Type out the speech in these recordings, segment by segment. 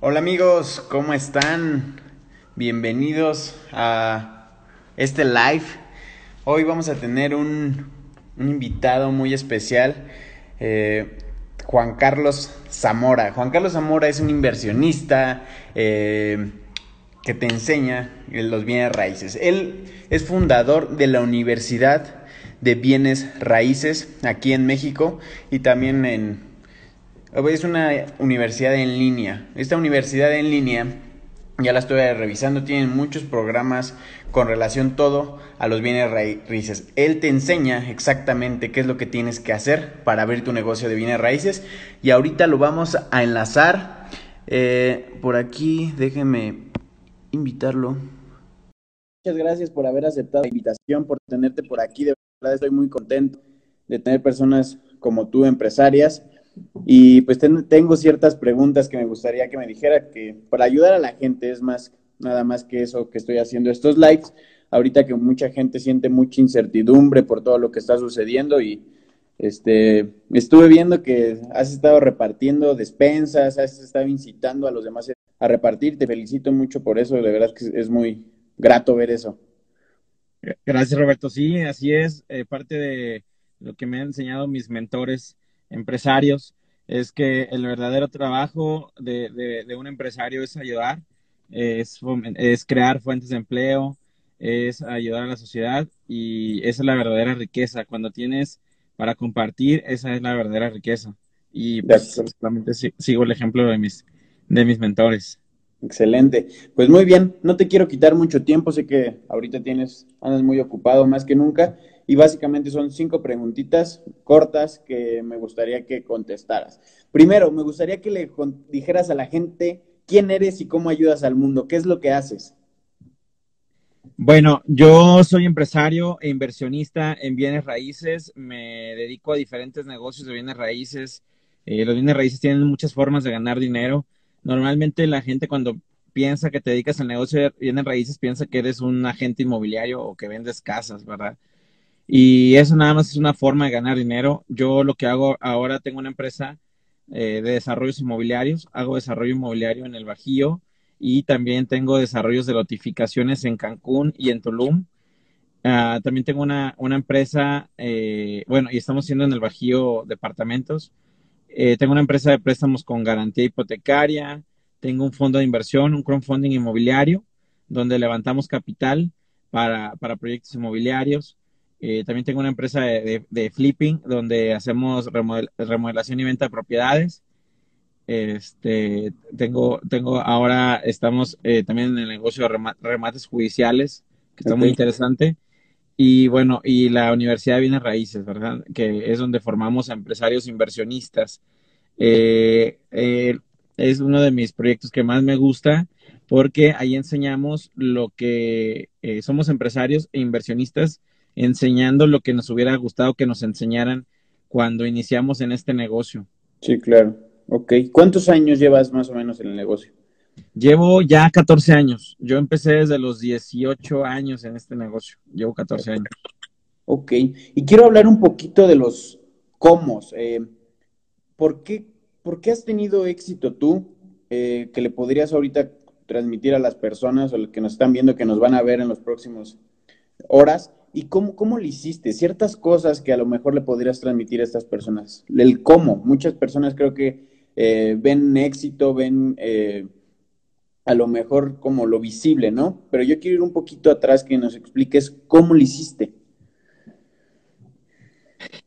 Hola amigos, ¿cómo están? Bienvenidos a este live. Hoy vamos a tener un, invitado muy especial, eh, Juan Carlos Zamora. Juan Carlos Zamora es un inversionista eh, que te enseña los bienes raíces. Él es fundador de la Universidad de Bienes Raíces aquí en México y también en... Es una universidad en línea. Esta universidad en línea ya la estoy revisando, tienen muchos programas con relación todo a los bienes raíces. Él te enseña exactamente qué es lo que tienes que hacer para abrir tu negocio de bienes raíces y ahorita lo vamos a enlazar. Eh, por aquí, déjenme invitarlo. Muchas gracias por haber aceptado la invitación, por tenerte por aquí. De verdad estoy muy contento de tener personas como tú, empresarias. Y pues tengo ciertas preguntas que me gustaría que me dijera, que para ayudar a la gente es más, nada más que eso que estoy haciendo estos likes. Ahorita que mucha gente siente mucha incertidumbre por todo lo que está sucediendo y este, estuve viendo que has estado repartiendo despensas, has estado incitando a los demás a repartir. Te felicito mucho por eso, de verdad que es muy grato ver eso. Gracias, Roberto. Sí, así es. Eh, parte de lo que me han enseñado mis mentores empresarios es que el verdadero trabajo de, un empresario es ayudar, es, es, crear fuentes de empleo, es ayudar a la sociedad y esa es la verdadera riqueza. Cuando tienes para compartir, esa es la verdadera riqueza. Y pues, sigo el ejemplo de mis, de mis mentores. Excelente. Pues muy bien, no te quiero quitar mucho tiempo, sé que ahorita tienes, andas muy ocupado más que nunca. Y básicamente son cinco preguntitas cortas que me gustaría que contestaras. Primero, me gustaría que le dijeras a la gente quién eres y cómo ayudas al mundo, qué es lo que haces. Bueno, yo soy empresario e inversionista en bienes raíces, me dedico a diferentes negocios de bienes raíces. Eh, los bienes raíces tienen muchas formas de ganar dinero. Normalmente la gente cuando piensa que te dedicas al negocio de bienes raíces piensa que eres un agente inmobiliario o que vendes casas, ¿verdad? Y eso nada más es una forma de ganar dinero. Yo lo que hago ahora, tengo una empresa eh, de desarrollos inmobiliarios, hago desarrollo inmobiliario en el Bajío y también tengo desarrollos de notificaciones en Cancún y en Tulum. Ah, también tengo una, empresa, eh, bueno, y estamos haciendo en el Bajío departamentos. Eh, tengo una empresa de préstamos con garantía hipotecaria, tengo un fondo de inversión, un crowdfunding inmobiliario, donde levantamos capital para, para proyectos inmobiliarios. Eh, también tengo una empresa de, flipping donde hacemos remodelación y venta de propiedades. Este, tengo, tengo ahora estamos eh, también en el negocio de remates judiciales, que está muy interesante. Y bueno, y la Universidad de Bienes Raíces, ¿verdad? Que es donde formamos a empresarios inversionistas. Eh, es uno de mis proyectos que más me gusta porque ahí enseñamos lo que somos empresarios e inversionistas enseñando lo que nos hubiera gustado que nos enseñaran cuando iniciamos en este negocio. Sí, claro. Ok. ¿Cuántos años llevas más o menos en el negocio? Llevo ya 14 años. Yo empecé desde los 18 años en este negocio. Llevo 14 años. Ok. Y quiero hablar un poquito de los cómo. Eh, ¿por, qué, ¿Por qué has tenido éxito tú eh, que le podrías ahorita transmitir a las personas o los que nos están viendo, que nos van a ver en los próximos horas? ¿Y cómo, cómo lo hiciste? Ciertas cosas que a lo mejor le podrías transmitir a estas personas. El cómo. Muchas personas creo que eh, ven éxito, ven eh, a lo mejor como lo visible, ¿no? Pero yo quiero ir un poquito atrás que nos expliques cómo lo hiciste.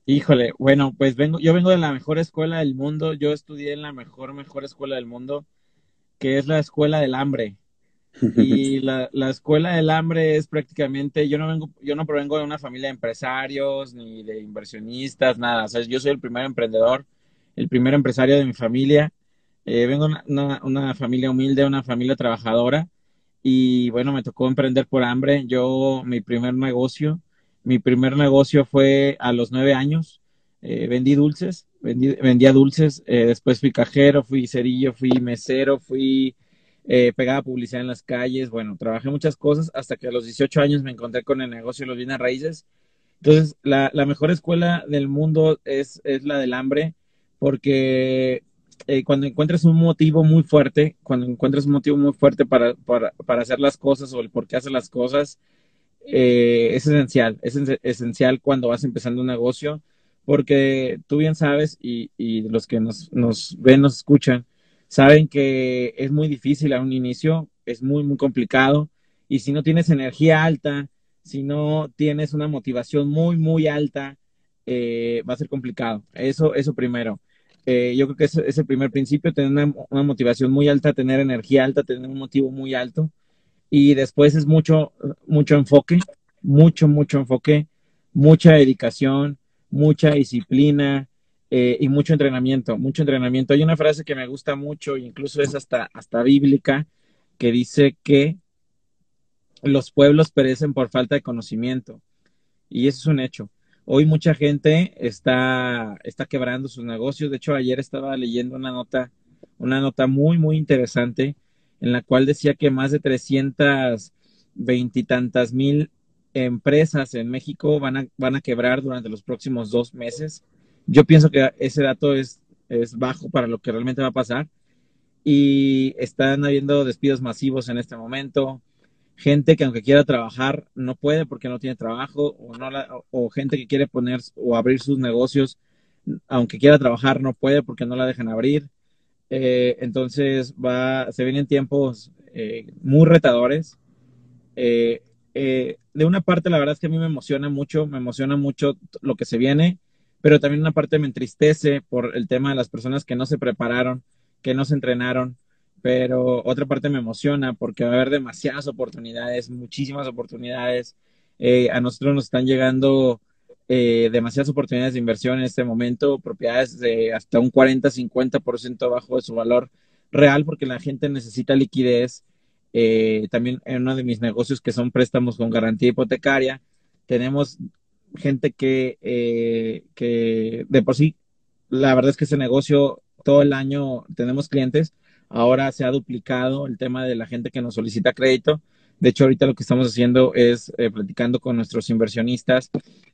Híjole, bueno, pues vengo, yo vengo de la mejor escuela del mundo. Yo estudié en la mejor, mejor escuela del mundo, que es la escuela del hambre. Y la, la, escuela del hambre es prácticamente, yo no vengo, yo no provengo de una familia de empresarios ni de inversionistas, nada. O sea, yo soy el primer emprendedor, el primer empresario de mi familia. Eh, vengo de una, una, familia humilde, una familia trabajadora. Y bueno, me tocó emprender por hambre. Yo, mi primer negocio, mi primer negocio fue a los nueve años. Eh, vendí dulces, vendí, vendía dulces. Eh, después fui cajero, fui cerillo, fui mesero, fui eh, pegaba publicidad en las calles, bueno, trabajé muchas cosas hasta que a los 18 años me encontré con el negocio de los bienes raíces. Entonces, la, la mejor escuela del mundo es, es la del hambre, porque eh, cuando encuentres un motivo muy fuerte, cuando encuentres un motivo muy fuerte para, para, para hacer las cosas o el por qué hacer las cosas, eh, es esencial, es esencial cuando vas empezando un negocio, porque tú bien sabes y, y los que nos, nos ven, nos escuchan, saben que es muy difícil a un inicio, es muy, muy complicado, y si no tienes energía alta, si no tienes una motivación muy, muy alta, eh, va a ser complicado. Eso, eso primero. Eh, yo creo que ese es el primer principio, tener una, motivación muy alta, tener energía alta, tener un motivo muy alto. Y después es mucho, mucho enfoque, mucho, mucho enfoque, mucha dedicación, mucha disciplina eh, y mucho entrenamiento, mucho entrenamiento. Hay una frase que me gusta mucho, incluso es hasta, hasta bíblica, que dice que los pueblos perecen por falta de conocimiento. Y eso es un hecho. Hoy mucha gente está, está quebrando sus negocios. De hecho, ayer estaba leyendo una nota, una nota muy, muy interesante en la cual decía que más de 320 veintitantas mil empresas en México van a, van a quebrar durante los próximos dos meses. Yo pienso que ese dato es, es bajo para lo que realmente va a pasar. Y están habiendo despidos masivos en este momento gente que aunque quiera trabajar no puede porque no tiene trabajo o, gente que quiere poner o abrir sus negocios aunque quiera trabajar no puede porque no la dejan abrir. Eh, entonces va, se vienen tiempos eh, muy retadores. Eh, de una parte la verdad es que a mí me emociona mucho, me emociona mucho lo que se viene, pero también una parte me entristece por el tema de las personas que no se prepararon, que no se entrenaron, pero otra parte me emociona porque va a haber demasiadas oportunidades, muchísimas oportunidades. Eh, a nosotros nos están llegando eh, demasiadas oportunidades de inversión en este momento, propiedades de hasta un 40-50% abajo de su valor real porque la gente necesita liquidez. Eh, también en uno de mis negocios que son préstamos con garantía hipotecaria, tenemos gente que, que de por sí, la verdad es que ese negocio todo el año tenemos clientes Ahora se ha duplicado el tema de la gente que nos solicita crédito. De hecho, ahorita lo que estamos haciendo es eh, platicando con nuestros inversionistas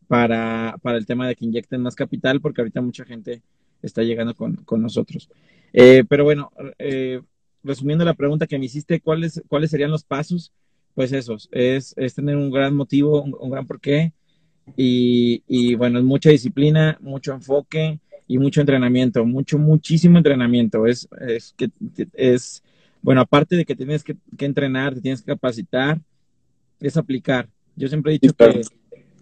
para, para, el tema de que inyecten más capital, porque ahorita mucha gente está llegando con, con nosotros. Eh, pero bueno, eh, resumiendo la pregunta que me hiciste, ¿cuáles, ¿cuáles serían los pasos? Pues esos, es, es tener un gran motivo, un, un gran porqué y, y bueno, es mucha disciplina, mucho enfoque, y mucho entrenamiento, mucho, muchísimo entrenamiento. Es, es que es, bueno, aparte de que tienes que, entrenar, te tienes que capacitar, es aplicar. Yo siempre he dicho que,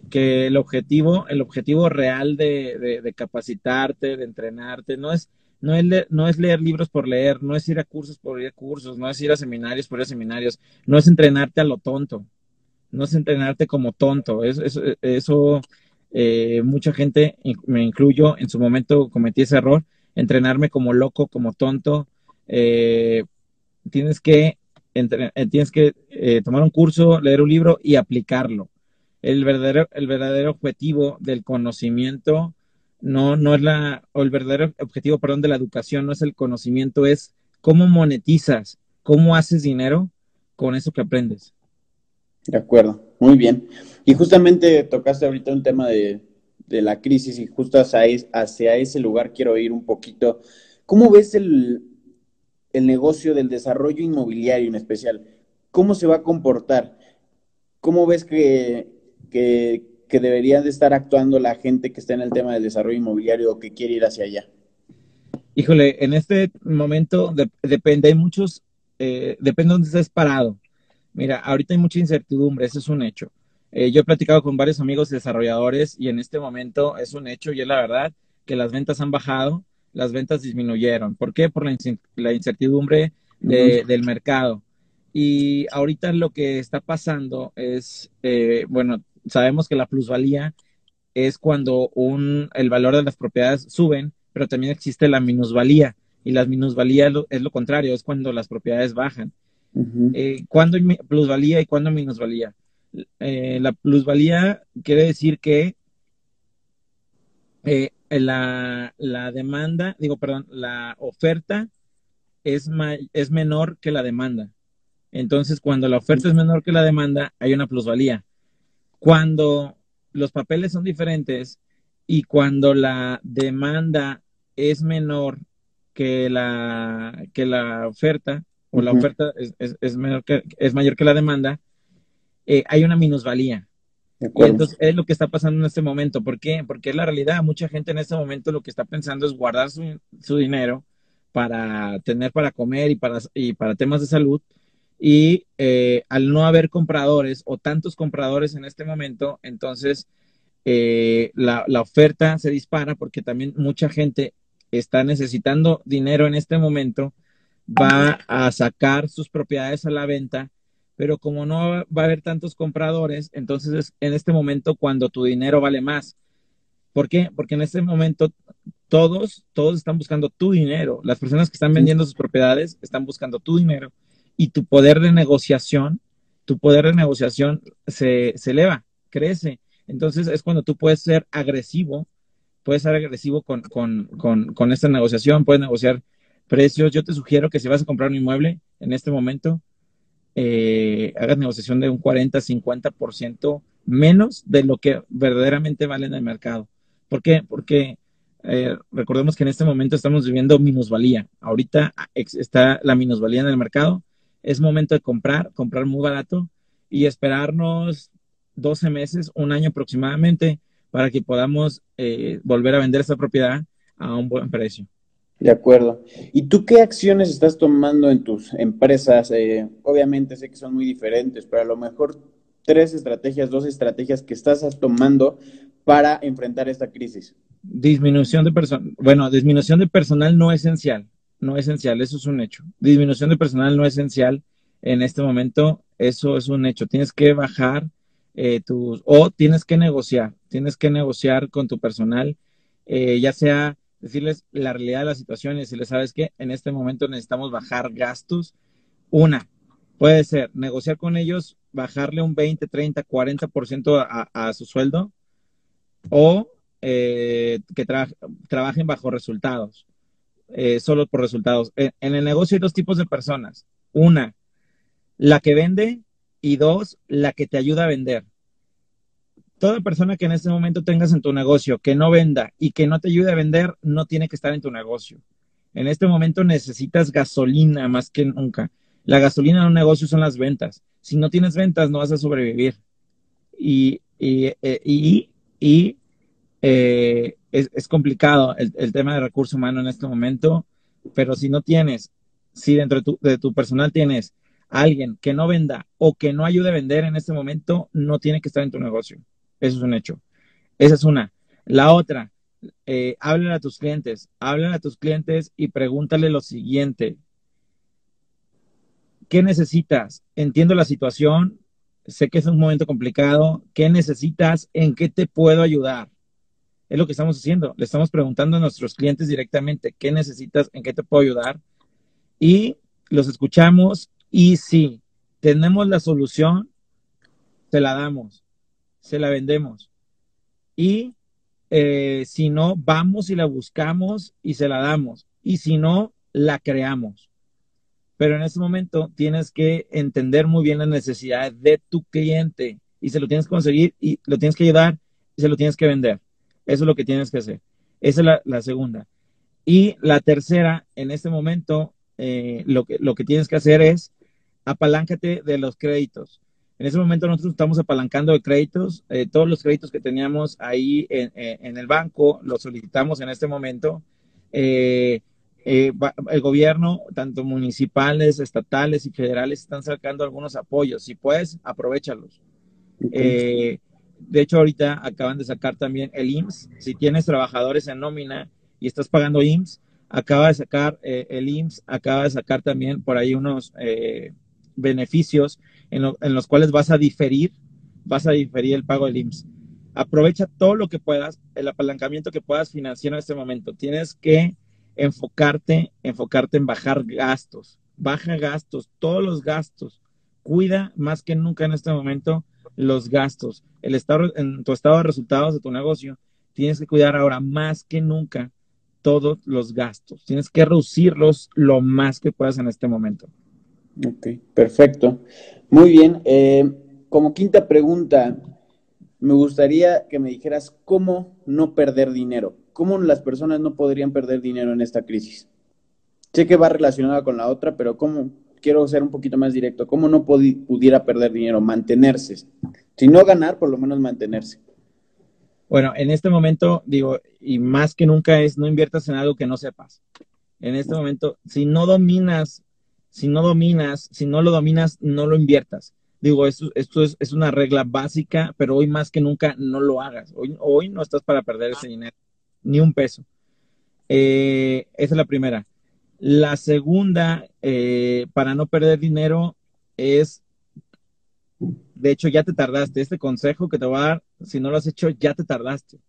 que el objetivo, el objetivo real de, de, capacitarte, de entrenarte, no es, no es, leer, no es leer libros por leer, no es ir a cursos por ir a cursos, no es ir a seminarios por ir a seminarios, no es entrenarte a lo tonto, no es entrenarte como tonto. Eso, eso, eh, mucha gente, me incluyo, en su momento cometí ese error, entrenarme como loco, como tonto. Eh, tienes que, eh, tienes que tomar un curso, leer un libro y aplicarlo. El verdadero, el verdadero objetivo del conocimiento no, no es la, o el verdadero objetivo, perdón, de la educación no es el conocimiento, es cómo monetizas, cómo haces dinero con eso que aprendes. De acuerdo, muy bien. Y justamente tocaste ahorita un tema de, la crisis y justo hacia, ese lugar quiero ir un poquito. ¿Cómo ves el, el negocio del desarrollo inmobiliario en especial? ¿Cómo se va a comportar? ¿Cómo ves que, que, debería de estar actuando la gente que está en el tema del desarrollo inmobiliario o que quiere ir hacia allá? Híjole, en este momento depende, hay muchos, eh, depende de dónde estés parado. Mira, ahorita hay mucha incertidumbre, eso es un hecho. Eh, yo he platicado con varios amigos desarrolladores y en este momento es un hecho y es la verdad que las ventas han bajado, las ventas disminuyeron. ¿Por qué? Por la, incertidumbre del mercado. Y ahorita lo que está pasando es, eh, bueno, sabemos que la plusvalía es cuando un, el valor de las propiedades suben, pero también existe la minusvalía. Y la minusvalía es lo contrario, es cuando las propiedades bajan. Eh, ¿Cuándo plusvalía y cuándo minusvalía? Eh, la plusvalía quiere decir que eh, la, demanda, digo, perdón, la oferta es, es menor que la demanda. Entonces, cuando la oferta es menor que la demanda, hay una plusvalía. Cuando los papeles son diferentes y cuando la demanda es menor que la, que la oferta o la oferta es, es, mayor que, es mayor que la demanda, eh, hay una minusvalía. entonces es lo que está pasando en este momento. ¿Por qué? Porque es la realidad. Mucha gente en este momento lo que está pensando es guardar su, su dinero para tener para comer y para, y para temas de salud. Y eh, al no haber compradores o tantos compradores en este momento, entonces eh, la, la, oferta se dispara porque también mucha gente está necesitando dinero en este momento, va a sacar sus propiedades a la venta, pero como no va a haber tantos compradores, entonces es en este momento cuando tu dinero vale más. ¿Por qué? Porque en este momento todos, todos están buscando tu dinero. Las personas que están vendiendo sus propiedades están buscando tu dinero y tu poder de negociación, tu poder de negociación se, se eleva, crece. Entonces es cuando tú puedes ser agresivo puedes ser agresivo con, con, con, con, esta negociación, puedes negociar precios. Yo te sugiero que si vas a comprar un inmueble en este momento, eh, hagas negociación de un 40, 50% menos de lo que verdaderamente vale en el mercado. ¿Por qué? Porque eh, recordemos que en este momento estamos viviendo minusvalía. Ahorita está la minusvalía en el mercado. Es momento de comprar, comprar muy barato y esperarnos 12 meses, un año aproximadamente para que podamos eh, volver a vender esa propiedad a un buen precio. De acuerdo. ¿Y tú qué acciones estás tomando en tus empresas? Eh, obviamente sé que son muy diferentes, pero a lo mejor tres estrategias, dos estrategias que estás tomando para enfrentar esta crisis. Disminución de personal. Bueno, disminución de personal no esencial. No esencial, eso es un hecho. Disminución de personal no esencial en este momento, eso es un hecho. Tienes que bajar eh, tus, o tienes que negociar, tienes que negociar con tu personal, eh, ya sea decirles la realidad de la situación y decirles, ¿sabes qué? En este momento necesitamos bajar gastos. Una, puede ser negociar con ellos, bajarle un 20, 30, 40% a, a su sueldo o eh, que trabajen bajo resultados, solo por resultados. En, el negocio hay dos tipos de personas. Una, la que vende y dos, la que te ayuda a vender. Toda persona que en este momento tengas en tu negocio que no venda y que no te ayude a vender, no tiene que estar en tu negocio. En este momento necesitas gasolina más que nunca. La gasolina en un negocio son las ventas. Si no tienes ventas, no vas a sobrevivir. Y, y, eh, eh, es, complicado el, el, tema de recurso humano en este momento, pero si no tienes, si dentro de tu, de tu personal tienes alguien que no venda o que no ayude a vender en este momento, no tiene que estar en tu negocio. Eso es un hecho. Esa es una. La otra, eh, a tus clientes, háblale a tus clientes y pregúntale lo siguiente. ¿Qué necesitas? Entiendo la situación, sé que es un momento complicado. ¿Qué necesitas? ¿En qué te puedo ayudar? Es lo que estamos haciendo. Le estamos preguntando a nuestros clientes directamente, ¿qué necesitas? ¿En qué te puedo ayudar? Y los escuchamos y si tenemos la solución, se la damos, se la vendemos. Y eh, si no, vamos y la buscamos y se la damos. Y si no, la creamos. Pero en ese momento tienes que entender muy bien la necesidad de tu cliente y se lo tienes que conseguir y lo tienes que ayudar y se lo tienes que vender. Eso es lo que tienes que hacer. Esa es la, la segunda. Y la tercera, en este momento, eh, lo, que, lo que tienes que hacer es apaláncate de los créditos. En ese momento nosotros estamos apalancando de créditos. Eh, todos los créditos que teníamos ahí en, el banco los solicitamos en este momento. Eh, el gobierno, tanto municipales, estatales y federales, están sacando algunos apoyos. Si puedes, aprovechalos. de hecho, ahorita acaban de sacar también el IMSS. Si tienes trabajadores en nómina y estás pagando IMSS, acaba de sacar eh, el IMSS, acaba de sacar también por ahí unos eh, beneficios en, los cuales vas a diferir, vas a diferir el pago del IMSS. Aprovecha todo lo que puedas, el apalancamiento que puedas financiar en este momento. Tienes que enfocarte, enfocarte en bajar gastos. Baja gastos, todos los gastos. Cuida más que nunca en este momento los gastos. El estado, en tu estado de resultados de tu negocio, tienes que cuidar ahora más que nunca todos los gastos. Tienes que reducirlos lo más que puedas en este momento. Ok, perfecto. Muy bien. Eh, como quinta pregunta, me gustaría que me dijeras cómo no perder dinero. ¿Cómo las personas no podrían perder dinero en esta crisis? sé que va relacionada con la otra, pero ¿cómo? Quiero ser un poquito más directo. ¿Cómo no pudiera perder dinero? Mantenerse. Si no ganar, por lo menos mantenerse. Bueno, en este momento, digo, y más que nunca es no inviertas en algo que no sepas. En este momento, si no dominas, si no dominas, si no lo dominas, no lo inviertas. Digo, esto, esto es, una regla básica, pero hoy más que nunca no lo hagas. Hoy, hoy no estás para perder ese dinero, ni un peso. Eh, esa es la primera. La segunda, eh, para no perder dinero, es, de hecho, ya te tardaste. Este consejo que te voy a dar, si no lo has hecho, ya te tardaste.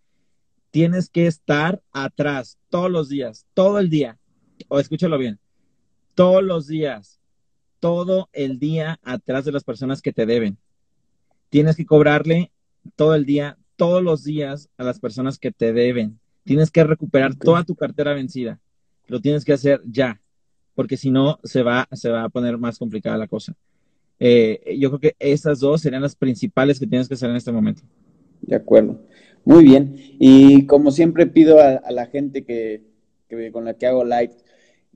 Tienes que estar atrás todos los días, todo el día. O escúchalo bien, todos los días, todo el día atrás de las personas que te deben. Tienes que cobrarle todo el día, todos los días a las personas que te deben. Tienes que recuperar toda tu cartera vencida lo tienes que hacer ya, porque si no se va, se va a poner más complicada la cosa. Eh, yo creo que esas dos serían las principales que tienes que hacer en este momento. De acuerdo. Muy bien. Y como siempre pido a, la gente que, con la que hago live,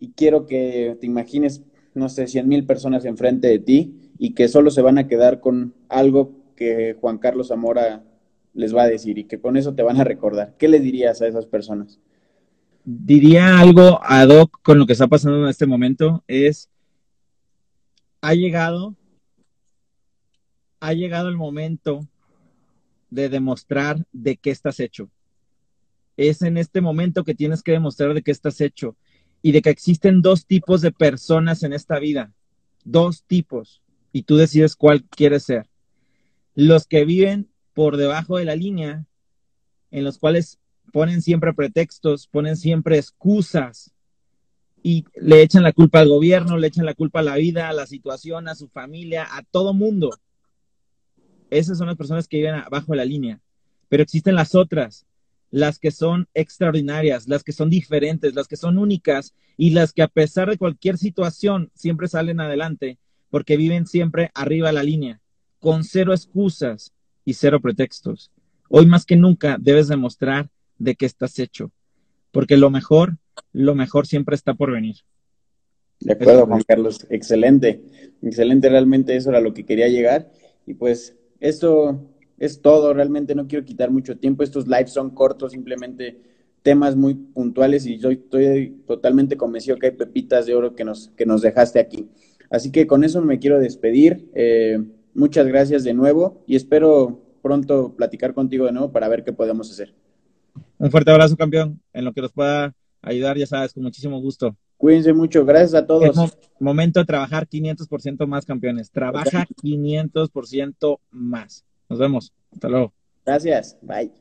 y quiero que te imagines, no sé, 100 mil personas enfrente de ti y que solo se van a quedar con algo que Juan Carlos Zamora les va a decir y que con eso te van a recordar. ¿Qué le dirías a esas personas? diría algo ad hoc con lo que está pasando en este momento, es, ha llegado, ha llegado el momento de demostrar de qué estás hecho. Es en este momento que tienes que demostrar de qué estás hecho y de que existen dos tipos de personas en esta vida, dos tipos, y tú decides cuál quieres ser. Los que viven por debajo de la línea, en los cuales ponen siempre pretextos, ponen siempre excusas y le echan la culpa al gobierno, le echan la culpa a la vida, a la situación, a su familia, a todo mundo. Esas son las personas que viven abajo de la línea. Pero existen las otras, las que son extraordinarias, las que son diferentes, las que son únicas y las que a pesar de cualquier situación siempre salen adelante porque viven siempre arriba de la línea, con cero excusas y cero pretextos. Hoy más que nunca debes demostrar de qué estás hecho, porque lo mejor, lo mejor siempre está por venir. De acuerdo, Juan Carlos, excelente, excelente, realmente eso era lo que quería llegar y pues esto es todo, realmente no quiero quitar mucho tiempo, estos lives son cortos, simplemente temas muy puntuales y yo estoy totalmente convencido que hay pepitas de oro que nos, que nos dejaste aquí. Así que con eso me quiero despedir. Eh, muchas gracias de nuevo y espero pronto platicar contigo de nuevo para ver qué podemos hacer. Un fuerte abrazo, campeón. En lo que nos pueda ayudar, ya sabes, con muchísimo gusto. Cuídense mucho. Gracias a todos. Es momento de trabajar 500% más, campeones. Trabaja 500% más. Nos vemos. Hasta luego. Gracias. Bye.